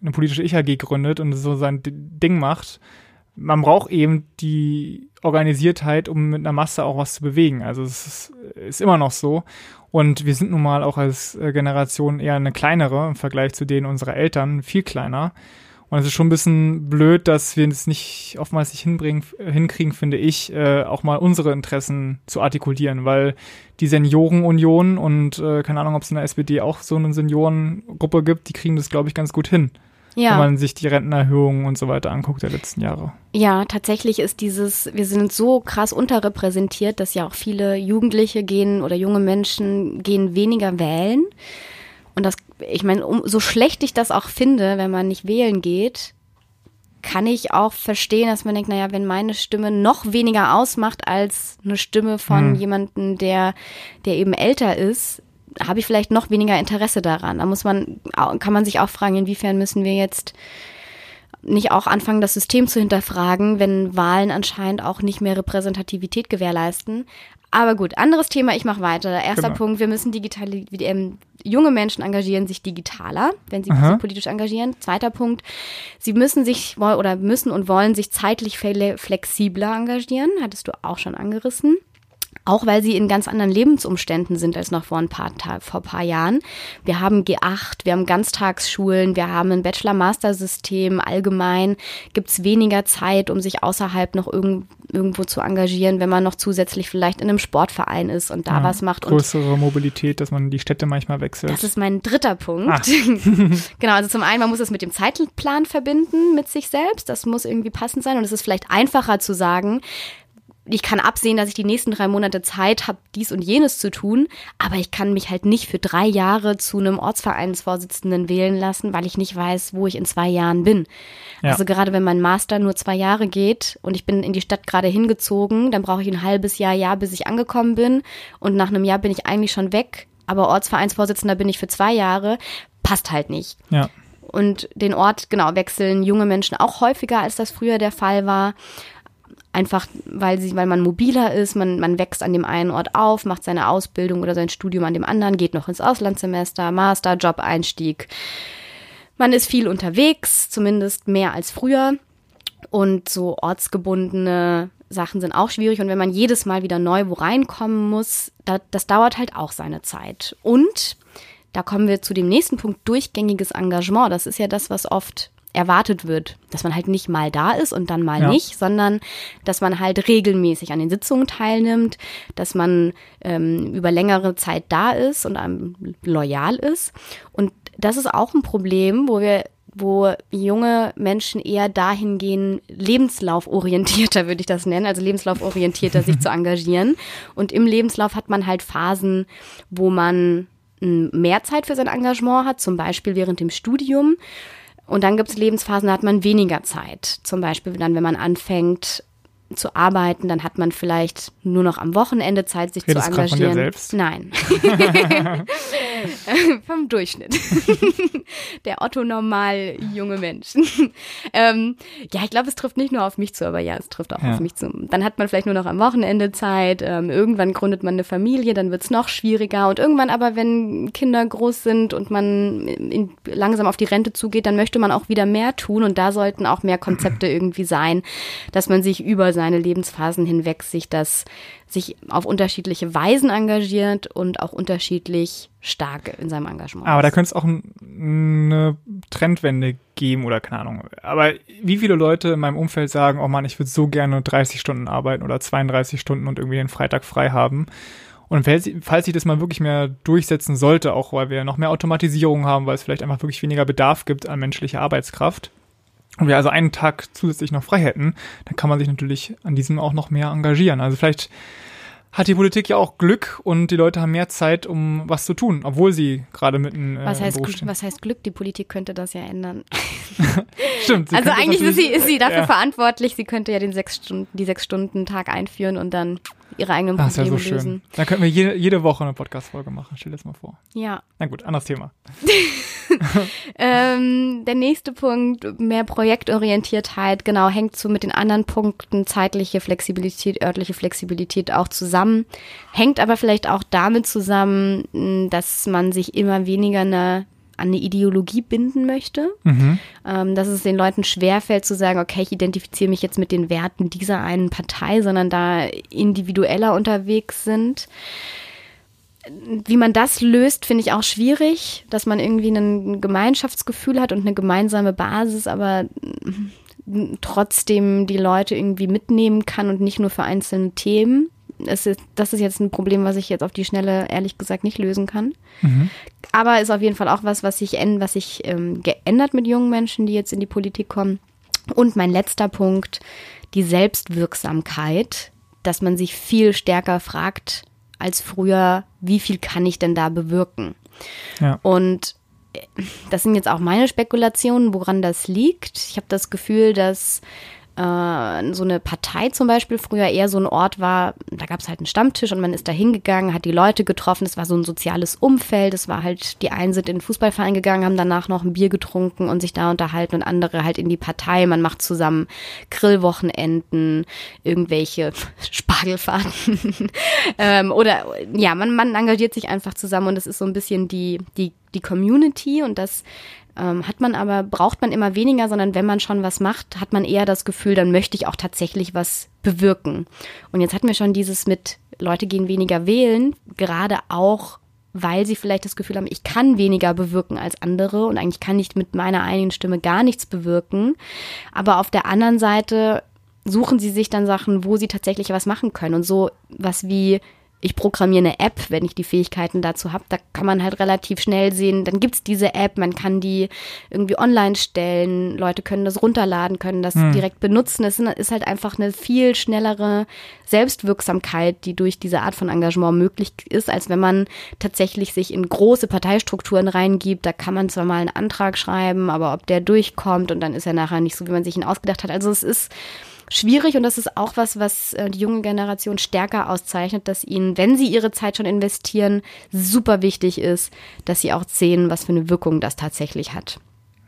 eine politische Ich-AG gründet und so sein Ding macht. Man braucht eben die Organisiertheit, um mit einer Masse auch was zu bewegen. Also es ist, ist immer noch so. Und wir sind nun mal auch als äh, Generation eher eine kleinere im Vergleich zu denen unserer Eltern, viel kleiner. Und es ist schon ein bisschen blöd, dass wir es nicht oftmals nicht hinbringen, hinkriegen, finde ich, äh, auch mal unsere Interessen zu artikulieren, weil die Seniorenunion und äh, keine Ahnung, ob es in der SPD auch so eine Seniorengruppe gibt, die kriegen das, glaube ich, ganz gut hin ja. wenn man sich die Rentenerhöhungen und so weiter anguckt der letzten Jahre. Ja, tatsächlich ist dieses, wir sind so krass unterrepräsentiert, dass ja auch viele Jugendliche gehen oder junge Menschen gehen weniger wählen. Und das, ich meine, um, so schlecht ich das auch finde, wenn man nicht wählen geht, kann ich auch verstehen, dass man denkt, naja, wenn meine Stimme noch weniger ausmacht als eine Stimme von hm. jemandem, der, der eben älter ist, habe ich vielleicht noch weniger Interesse daran. Da muss man, kann man sich auch fragen, inwiefern müssen wir jetzt nicht auch anfangen, das System zu hinterfragen, wenn Wahlen anscheinend auch nicht mehr Repräsentativität gewährleisten. Aber gut, anderes Thema, ich mache weiter. Erster genau. Punkt, wir müssen digital, ähm, junge Menschen engagieren sich digitaler, wenn sie sich politisch engagieren. Zweiter Punkt, sie müssen sich oder müssen und wollen sich zeitlich flexibler engagieren, hattest du auch schon angerissen. Auch weil sie in ganz anderen Lebensumständen sind als noch vor ein paar, vor ein paar Jahren. Wir haben G8, wir haben Ganztagsschulen, wir haben ein Bachelor-Master-System. Allgemein gibt's weniger Zeit, um sich außerhalb noch irgend, irgendwo zu engagieren, wenn man noch zusätzlich vielleicht in einem Sportverein ist und da ja, was macht. Größere Mobilität, dass man die Städte manchmal wechselt. Das ist mein dritter Punkt. Ah. genau, also zum einen, man muss es mit dem Zeitplan verbinden, mit sich selbst. Das muss irgendwie passend sein und es ist vielleicht einfacher zu sagen, ich kann absehen, dass ich die nächsten drei Monate Zeit habe, dies und jenes zu tun, aber ich kann mich halt nicht für drei Jahre zu einem Ortsvereinsvorsitzenden wählen lassen, weil ich nicht weiß, wo ich in zwei Jahren bin. Ja. Also gerade wenn mein Master nur zwei Jahre geht und ich bin in die Stadt gerade hingezogen, dann brauche ich ein halbes Jahr, Jahr, bis ich angekommen bin und nach einem Jahr bin ich eigentlich schon weg, aber Ortsvereinsvorsitzender bin ich für zwei Jahre, passt halt nicht. Ja. Und den Ort, genau, wechseln junge Menschen auch häufiger, als das früher der Fall war einfach weil sie, weil man mobiler ist, man, man wächst an dem einen Ort auf, macht seine Ausbildung oder sein Studium an dem anderen, geht noch ins Auslandssemester, Master, Job-Einstieg. Man ist viel unterwegs, zumindest mehr als früher. Und so ortsgebundene Sachen sind auch schwierig. Und wenn man jedes Mal wieder neu wo reinkommen muss, das, das dauert halt auch seine Zeit. Und da kommen wir zu dem nächsten Punkt, durchgängiges Engagement. Das ist ja das, was oft erwartet wird, dass man halt nicht mal da ist und dann mal ja. nicht, sondern dass man halt regelmäßig an den Sitzungen teilnimmt, dass man ähm, über längere Zeit da ist und ähm, loyal ist. Und das ist auch ein Problem, wo wir wo junge Menschen eher dahin gehen, lebenslauforientierter würde ich das nennen, also lebenslauforientierter sich zu engagieren. Und im Lebenslauf hat man halt Phasen, wo man hm, mehr Zeit für sein Engagement hat, zum Beispiel während dem Studium. Und dann gibt es Lebensphasen, da hat man weniger Zeit. Zum Beispiel dann, wenn man anfängt zu arbeiten, dann hat man vielleicht nur noch am Wochenende Zeit, sich Redest zu engagieren. Von dir selbst? Nein. Vom Durchschnitt. Der Otto normal junge Mensch. ähm, ja, ich glaube, es trifft nicht nur auf mich zu, aber ja, es trifft auch ja. auf mich zu. Dann hat man vielleicht nur noch am Wochenende Zeit. Ähm, irgendwann gründet man eine Familie, dann wird es noch schwieriger. Und irgendwann aber, wenn Kinder groß sind und man in, langsam auf die Rente zugeht, dann möchte man auch wieder mehr tun. Und da sollten auch mehr Konzepte irgendwie sein, dass man sich über seine Lebensphasen hinweg sich das sich auf unterschiedliche Weisen engagiert und auch unterschiedlich stark in seinem Engagement. Aber da könnte es auch eine Trendwende geben oder keine Ahnung. Aber wie viele Leute in meinem Umfeld sagen, oh Mann, ich würde so gerne 30 Stunden arbeiten oder 32 Stunden und irgendwie den Freitag frei haben. Und falls sich das mal wirklich mehr durchsetzen sollte, auch weil wir noch mehr Automatisierung haben, weil es vielleicht einfach wirklich weniger Bedarf gibt an menschlicher Arbeitskraft, und wir also einen Tag zusätzlich noch frei hätten, dann kann man sich natürlich an diesem auch noch mehr engagieren. Also vielleicht hat die Politik ja auch Glück und die Leute haben mehr Zeit, um was zu tun, obwohl sie gerade mitten äh, was heißt, Beruf stehen. Was heißt Glück? Die Politik könnte das ja ändern. Stimmt. also eigentlich ist sie, ist sie dafür ja. verantwortlich. Sie könnte ja den sechs Stunden, die sechs Stunden Tag einführen und dann ihre eigenen Probleme Ach, ist ja so lösen. Schön. Dann könnten wir jede, jede Woche eine Podcast-Folge machen. Stell dir das mal vor. Ja. Na gut, anderes Thema. ähm, der nächste Punkt, mehr Projektorientiertheit, genau, hängt so mit den anderen Punkten, zeitliche Flexibilität, örtliche Flexibilität auch zusammen. Hängt aber vielleicht auch damit zusammen, dass man sich immer weniger eine an eine Ideologie binden möchte, mhm. ähm, dass es den Leuten schwerfällt zu sagen, okay, ich identifiziere mich jetzt mit den Werten dieser einen Partei, sondern da individueller unterwegs sind. Wie man das löst, finde ich auch schwierig, dass man irgendwie ein Gemeinschaftsgefühl hat und eine gemeinsame Basis, aber trotzdem die Leute irgendwie mitnehmen kann und nicht nur für einzelne Themen es ist, das ist jetzt ein Problem, was ich jetzt auf die Schnelle ehrlich gesagt nicht lösen kann. Mhm. Aber ist auf jeden Fall auch was, was sich, was sich ähm, geändert mit jungen Menschen, die jetzt in die Politik kommen. Und mein letzter Punkt, die Selbstwirksamkeit, dass man sich viel stärker fragt als früher, wie viel kann ich denn da bewirken? Ja. Und äh, das sind jetzt auch meine Spekulationen, woran das liegt. Ich habe das Gefühl, dass so eine Partei zum Beispiel früher eher so ein Ort war, da gab es halt einen Stammtisch und man ist da hingegangen, hat die Leute getroffen, es war so ein soziales Umfeld, es war halt, die einen sind in den Fußballverein gegangen, haben danach noch ein Bier getrunken und sich da unterhalten und andere halt in die Partei, man macht zusammen Grillwochenenden, irgendwelche Spargelfahrten. Ähm, oder ja, man, man engagiert sich einfach zusammen und es ist so ein bisschen die, die, die Community und das ähm, hat man aber, braucht man immer weniger, sondern wenn man schon was macht, hat man eher das Gefühl, dann möchte ich auch tatsächlich was bewirken. Und jetzt hatten wir schon dieses mit Leute gehen weniger wählen, gerade auch weil sie vielleicht das Gefühl haben, ich kann weniger bewirken als andere und eigentlich kann ich mit meiner eigenen Stimme gar nichts bewirken. Aber auf der anderen Seite suchen sie sich dann Sachen, wo sie tatsächlich was machen können. Und so was wie ich programmiere eine App, wenn ich die Fähigkeiten dazu habe, da kann man halt relativ schnell sehen, dann gibt's diese App, man kann die irgendwie online stellen, Leute können das runterladen, können das hm. direkt benutzen. Es ist halt einfach eine viel schnellere Selbstwirksamkeit, die durch diese Art von Engagement möglich ist, als wenn man tatsächlich sich in große Parteistrukturen reingibt. Da kann man zwar mal einen Antrag schreiben, aber ob der durchkommt und dann ist er nachher nicht so, wie man sich ihn ausgedacht hat. Also es ist schwierig und das ist auch was, was äh, die junge Generation stärker auszeichnet, dass ihnen, wenn sie ihre Zeit schon investieren, super wichtig ist, dass sie auch sehen, was für eine Wirkung das tatsächlich hat.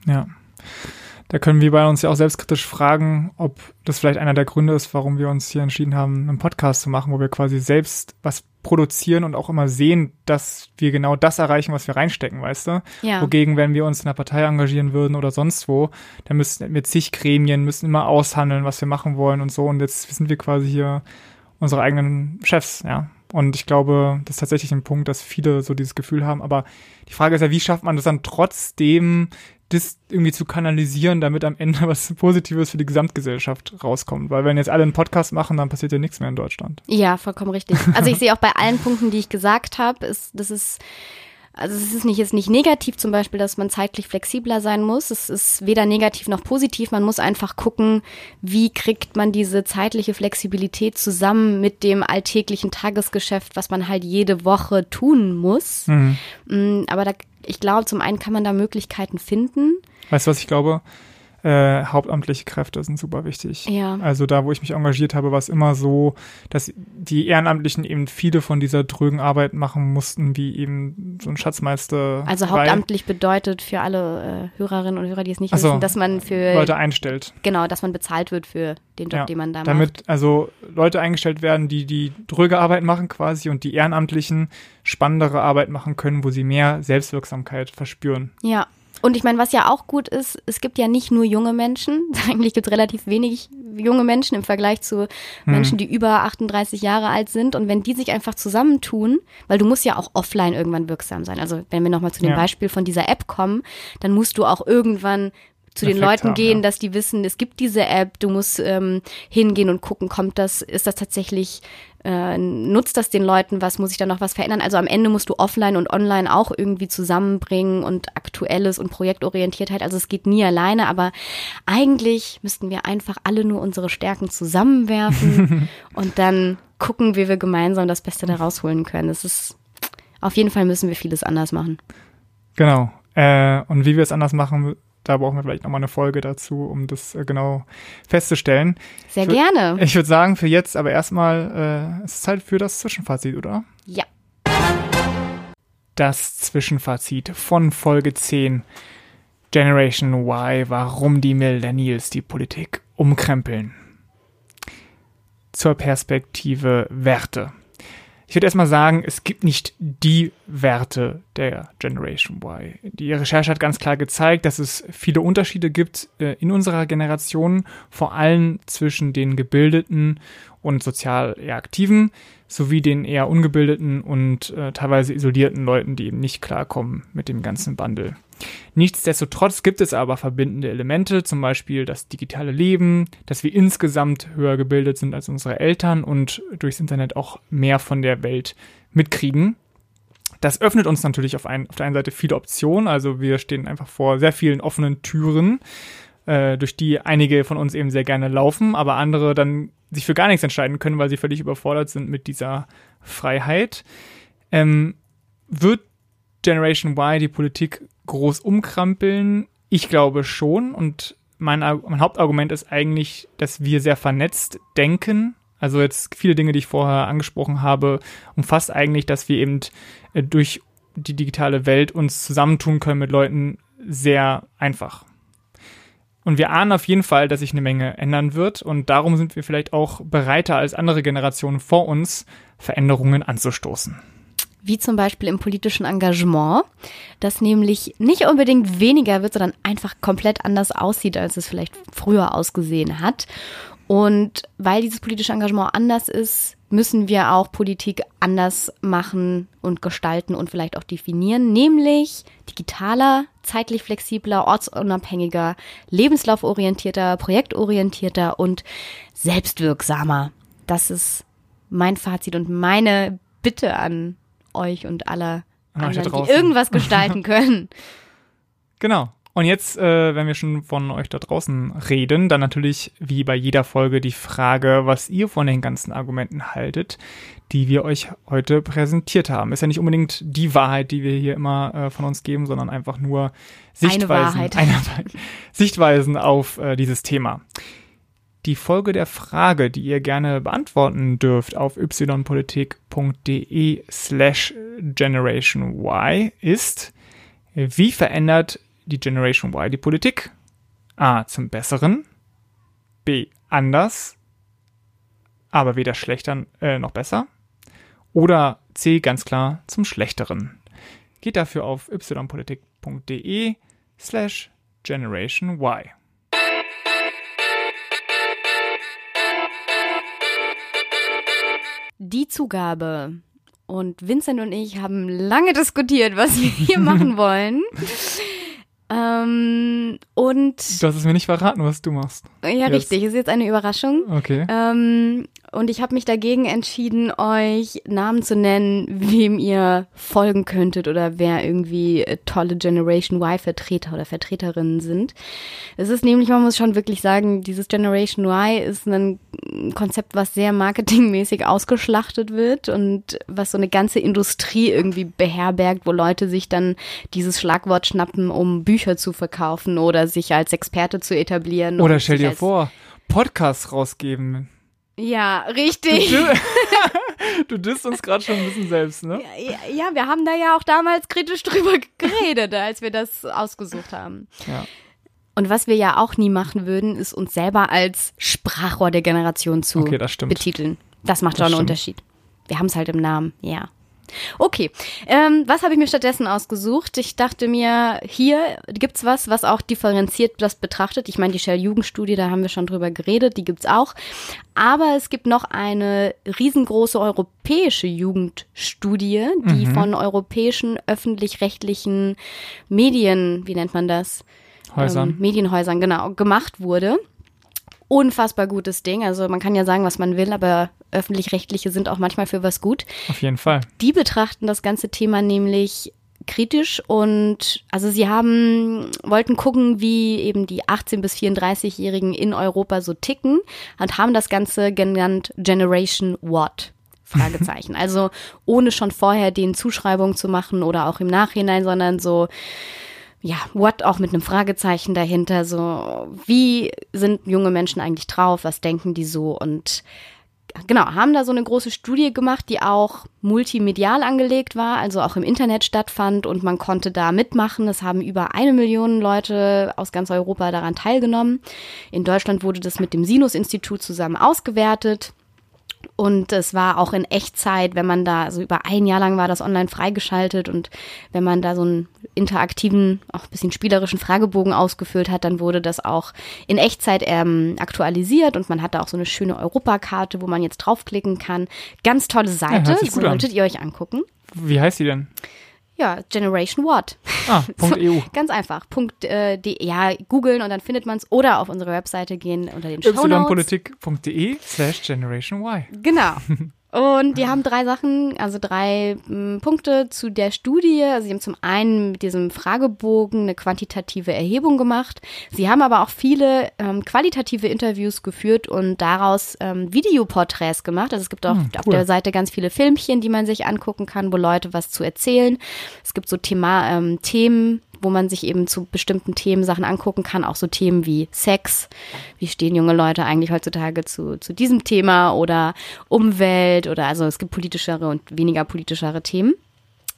Ja. Da können wir bei uns ja auch selbstkritisch fragen, ob das vielleicht einer der Gründe ist, warum wir uns hier entschieden haben, einen Podcast zu machen, wo wir quasi selbst was produzieren und auch immer sehen, dass wir genau das erreichen, was wir reinstecken, weißt du? Ja. Wogegen, wenn wir uns in einer Partei engagieren würden oder sonst wo, dann müssen mit zig Gremien, müssen immer aushandeln, was wir machen wollen und so. Und jetzt sind wir quasi hier unsere eigenen Chefs, ja. Und ich glaube, das ist tatsächlich ein Punkt, dass viele so dieses Gefühl haben. Aber die Frage ist ja, wie schafft man das dann trotzdem das irgendwie zu kanalisieren, damit am Ende was Positives für die Gesamtgesellschaft rauskommt. Weil wenn jetzt alle einen Podcast machen, dann passiert ja nichts mehr in Deutschland. Ja, vollkommen richtig. Also ich sehe auch bei allen Punkten, die ich gesagt habe, ist, das ist also es ist nicht jetzt nicht negativ zum Beispiel, dass man zeitlich flexibler sein muss. Es ist weder negativ noch positiv. Man muss einfach gucken, wie kriegt man diese zeitliche Flexibilität zusammen mit dem alltäglichen Tagesgeschäft, was man halt jede Woche tun muss. Mhm. Mm, aber da ich glaube, zum einen kann man da Möglichkeiten finden. Weißt du, was ich glaube? Äh, hauptamtliche Kräfte sind super wichtig. Ja. Also da, wo ich mich engagiert habe, war es immer so, dass die Ehrenamtlichen eben viele von dieser drögen Arbeit machen mussten, wie eben so ein Schatzmeister. Also hauptamtlich bedeutet für alle äh, Hörerinnen und Hörer, die es nicht so, wissen, dass man für Leute einstellt. Genau, dass man bezahlt wird für den Job, ja, den man da macht. Damit also Leute eingestellt werden, die die dröge Arbeit machen quasi und die Ehrenamtlichen spannendere Arbeit machen können, wo sie mehr Selbstwirksamkeit verspüren. Ja, und ich meine, was ja auch gut ist, es gibt ja nicht nur junge Menschen, eigentlich gibt es relativ wenig junge Menschen im Vergleich zu hm. Menschen, die über 38 Jahre alt sind. Und wenn die sich einfach zusammentun, weil du musst ja auch offline irgendwann wirksam sein. Also wenn wir nochmal zu dem ja. Beispiel von dieser App kommen, dann musst du auch irgendwann zu den Leuten haben, gehen, ja. dass die wissen, es gibt diese App, du musst ähm, hingehen und gucken, kommt das, ist das tatsächlich äh, nutzt das den Leuten was, muss ich da noch was verändern? Also am Ende musst du offline und online auch irgendwie zusammenbringen und aktuelles und Projektorientiertheit. Also es geht nie alleine, aber eigentlich müssten wir einfach alle nur unsere Stärken zusammenwerfen und dann gucken, wie wir gemeinsam das Beste da rausholen können. Das ist, auf jeden Fall müssen wir vieles anders machen. Genau. Äh, und wie wir es anders machen, da brauchen wir vielleicht nochmal eine Folge dazu, um das äh, genau festzustellen. Sehr ich gerne. Ich würde sagen, für jetzt aber erstmal, äh, es ist Zeit für das Zwischenfazit, oder? Ja. Das Zwischenfazit von Folge 10. Generation Y, warum die Millennials die Politik umkrempeln. Zur Perspektive Werte. Ich würde erstmal sagen, es gibt nicht die Werte der Generation Y. Die Recherche hat ganz klar gezeigt, dass es viele Unterschiede gibt äh, in unserer Generation, vor allem zwischen den gebildeten und sozial eher aktiven sowie den eher ungebildeten und äh, teilweise isolierten Leuten, die eben nicht klarkommen mit dem ganzen Bundle. Nichtsdestotrotz gibt es aber verbindende Elemente, zum Beispiel das digitale Leben, dass wir insgesamt höher gebildet sind als unsere Eltern und durchs Internet auch mehr von der Welt mitkriegen. Das öffnet uns natürlich auf, ein, auf der einen Seite viele Optionen, also wir stehen einfach vor sehr vielen offenen Türen, äh, durch die einige von uns eben sehr gerne laufen, aber andere dann sich für gar nichts entscheiden können, weil sie völlig überfordert sind mit dieser Freiheit. Ähm, wird Generation Y die Politik groß umkrampeln? Ich glaube schon. Und mein, mein Hauptargument ist eigentlich, dass wir sehr vernetzt denken. Also jetzt viele Dinge, die ich vorher angesprochen habe, umfasst eigentlich, dass wir eben äh, durch die digitale Welt uns zusammentun können mit Leuten sehr einfach. Und wir ahnen auf jeden Fall, dass sich eine Menge ändern wird und darum sind wir vielleicht auch bereiter als andere Generationen vor uns, Veränderungen anzustoßen wie zum Beispiel im politischen Engagement, das nämlich nicht unbedingt weniger wird, sondern einfach komplett anders aussieht, als es vielleicht früher ausgesehen hat. Und weil dieses politische Engagement anders ist, müssen wir auch Politik anders machen und gestalten und vielleicht auch definieren, nämlich digitaler, zeitlich flexibler, ortsunabhängiger, lebenslauforientierter, projektorientierter und selbstwirksamer. Das ist mein Fazit und meine Bitte an euch und alle An euch da anderen, die irgendwas gestalten können. Genau. Und jetzt, äh, wenn wir schon von euch da draußen reden, dann natürlich wie bei jeder Folge die Frage, was ihr von den ganzen Argumenten haltet, die wir euch heute präsentiert haben. Ist ja nicht unbedingt die Wahrheit, die wir hier immer äh, von uns geben, sondern einfach nur Sichtweisen, Wahrheit. eine Sichtweisen auf äh, dieses Thema. Die Folge der Frage, die ihr gerne beantworten dürft auf ypolitik.de slash Generation Y ist, wie verändert die Generation Y die Politik? A. Zum Besseren. B. Anders. Aber weder schlechter äh, noch besser. Oder C. Ganz klar zum Schlechteren. Geht dafür auf ypolitik.de slash Generation Y. Die Zugabe. Und Vincent und ich haben lange diskutiert, was wir hier machen wollen. Ähm, und Du hast es mir nicht verraten, was du machst. ja, Jetzt. richtig, ist jetzt eine Überraschung. Okay. Ähm, und ich habe mich dagegen entschieden, euch Namen zu nennen, wem ihr folgen könntet oder wer irgendwie äh, tolle Generation Y-Vertreter oder Vertreterinnen sind. Es ist nämlich, man muss schon wirklich sagen, dieses Generation Y ist ein Konzept, was sehr marketingmäßig ausgeschlachtet wird und was so eine ganze Industrie irgendwie beherbergt, wo Leute sich dann dieses Schlagwort schnappen, um Bücher zu verkaufen oder sich als Experte zu etablieren. Oder stell dir vor, Podcasts rausgeben. Ja, richtig. Du disst uns gerade schon ein bisschen selbst, ne? Ja, ja, wir haben da ja auch damals kritisch drüber geredet, als wir das ausgesucht haben. Ja. Und was wir ja auch nie machen würden, ist uns selber als Sprachrohr der Generation zu Okay, das betiteln. Das macht Das schon einen stimmt. Unterschied. Wir haben es halt im Namen, ja. Okay, ähm, was habe ich mir stattdessen ausgesucht? Ich dachte mir, hier gibt's was, was auch differenziert das betrachtet. Ich meine, die Shell-Jugendstudie, da haben wir schon drüber geredet, die gibt's auch. Aber es gibt noch eine riesengroße europäische Jugendstudie, die von europäischen öffentlich-rechtlichen Medien, wie nennt man das? Häusern. Ähm, Medienhäusern, genau, gemacht wurde. Unfassbar gutes Ding. Also man kann ja sagen, was man will, aber öffentlich-rechtliche sind auch manchmal für was gut. Auf jeden Fall. Die betrachten das ganze Thema nämlich kritisch und also sie haben wollten gucken, wie eben die 18 bis 34-Jährigen in Europa so ticken und haben das Ganze genannt Generation What. Fragezeichen. Also ohne schon vorher den Zuschreibungen zu machen oder auch im Nachhinein, sondern so ja, what auch mit einem Fragezeichen dahinter, so wie sind junge Menschen eigentlich drauf, was denken die so und genau, haben da so eine große Studie gemacht, die auch multimedial angelegt war, also auch im Internet stattfand und man konnte da mitmachen. Es haben über eine Million Leute aus ganz Europa daran teilgenommen. In Deutschland wurde das mit dem Sinus-Institut zusammen ausgewertet. Und es war auch in Echtzeit, wenn man da, also über ein Jahr lang war das online freigeschaltet und wenn man da so einen interaktiven, auch ein bisschen spielerischen Fragebogen ausgefüllt hat, dann wurde das auch in Echtzeit ähm, aktualisiert und man hatte auch so eine schöne Europakarte, wo man jetzt draufklicken kann. Ganz tolle Seite, gut an. solltet ihr euch angucken. Wie heißt die denn? Ja, Generation What. Ah, Punkt .eu. Ganz einfach. Punkt, äh, de, ja, googeln und dann findet man es oder auf unsere Webseite gehen unter den Shownotes. ypolitik.de slash Generation Y. Genau. Und die haben drei Sachen, also drei m, Punkte zu der Studie. Also sie haben zum einen mit diesem Fragebogen eine quantitative Erhebung gemacht. Sie haben aber auch viele ähm, qualitative Interviews geführt und daraus ähm, Videoporträts gemacht. Also es gibt auch Hm, auf cool. der Seite ganz viele Filmchen, die man sich angucken kann, wo Leute was zu erzählen. Es gibt so Thema, ähm, Themen, wo man sich eben zu bestimmten Themen Sachen angucken kann, auch so Themen wie Sex. Wie stehen junge Leute eigentlich heutzutage zu, zu diesem Thema oder Umwelt oder also es gibt politischere und weniger politischere Themen.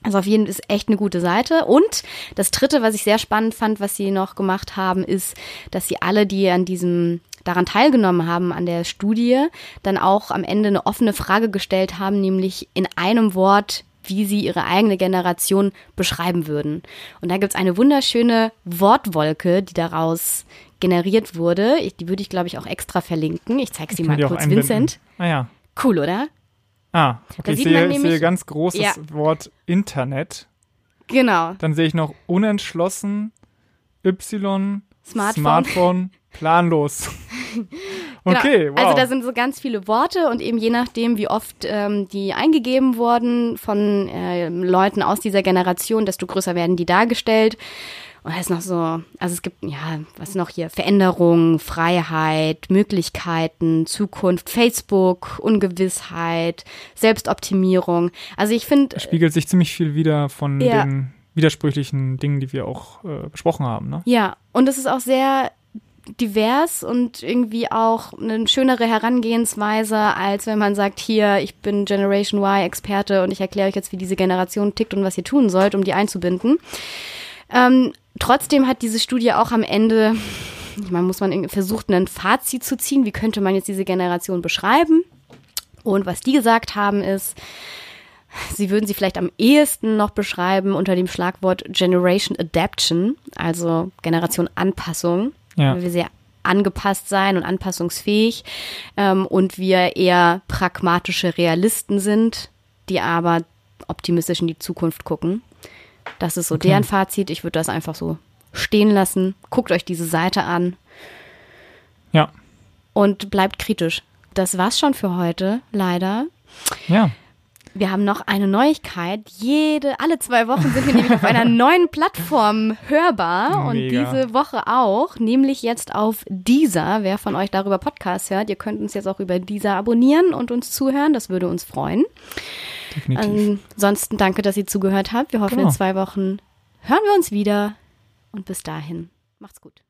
Also auf jeden Fall ist echt eine gute Seite. Und das dritte, was ich sehr spannend fand, was sie noch gemacht haben, ist, dass sie alle, die an diesem daran teilgenommen haben an der Studie, dann auch am Ende eine offene Frage gestellt haben, nämlich in einem Wort, wie sie ihre eigene Generation beschreiben würden. Und da gibt's eine wunderschöne Wortwolke, die daraus generiert wurde. Ich, die würde ich, glaube ich, auch extra verlinken. Ich zeige sie Können mal kurz, einbinden? Vincent. Ah ja. Cool, oder? Ah, okay, ich sehe, man ich nämlich- sehe ganz großes Ja. Wort Internet. Genau. Dann sehe ich noch unentschlossen, Y, Smartphone. Smartphone planlos. okay, genau. wow. Also da sind so ganz viele Worte und eben je nachdem, wie oft ähm, die eingegeben wurden von äh, Leuten aus dieser Generation, desto größer werden die dargestellt. Und da ist noch so, also es gibt, ja, was noch hier? Veränderung, Freiheit, Möglichkeiten, Zukunft, Facebook, Ungewissheit, Selbstoptimierung. Also ich finde, Spiegelt sich ziemlich viel wieder von Ja. den widersprüchlichen Dingen, die wir auch äh, besprochen haben. Ne? Ja, und es ist auch sehr divers und irgendwie auch eine schönere Herangehensweise, als wenn man sagt, hier, ich bin Generation Y-Experte und ich erkläre euch jetzt, wie diese Generation tickt und was ihr tun sollt, um die einzubinden. Ähm, trotzdem hat diese Studie auch am Ende, ich meine, muss man versucht, ein Fazit zu ziehen, wie könnte man jetzt diese Generation beschreiben? Und was die gesagt haben ist, Sie würden sie vielleicht am ehesten noch beschreiben unter dem Schlagwort Generation Adaption, also Generation Anpassung, Ja. weil wir sehr angepasst sein und anpassungsfähig ähm, und wir eher pragmatische Realisten sind, die aber optimistisch in die Zukunft gucken. Das ist so Okay. deren Fazit. Ich würde das einfach so stehen lassen. Guckt euch diese Seite an Ja, und bleibt kritisch. Das war's schon für heute, leider. ja. Wir haben noch eine Neuigkeit. Jede, alle zwei Wochen sind wir nämlich auf einer neuen Plattform hörbar und Mega. diese Woche auch, nämlich jetzt auf Deezer. Wer von euch darüber Podcast hört, ihr könnt uns jetzt auch über Deezer abonnieren und uns zuhören. Das würde uns freuen. Definitiv. Ansonsten danke, dass ihr zugehört habt. Wir hoffen, Genau. in zwei Wochen hören wir uns wieder und bis dahin macht's gut.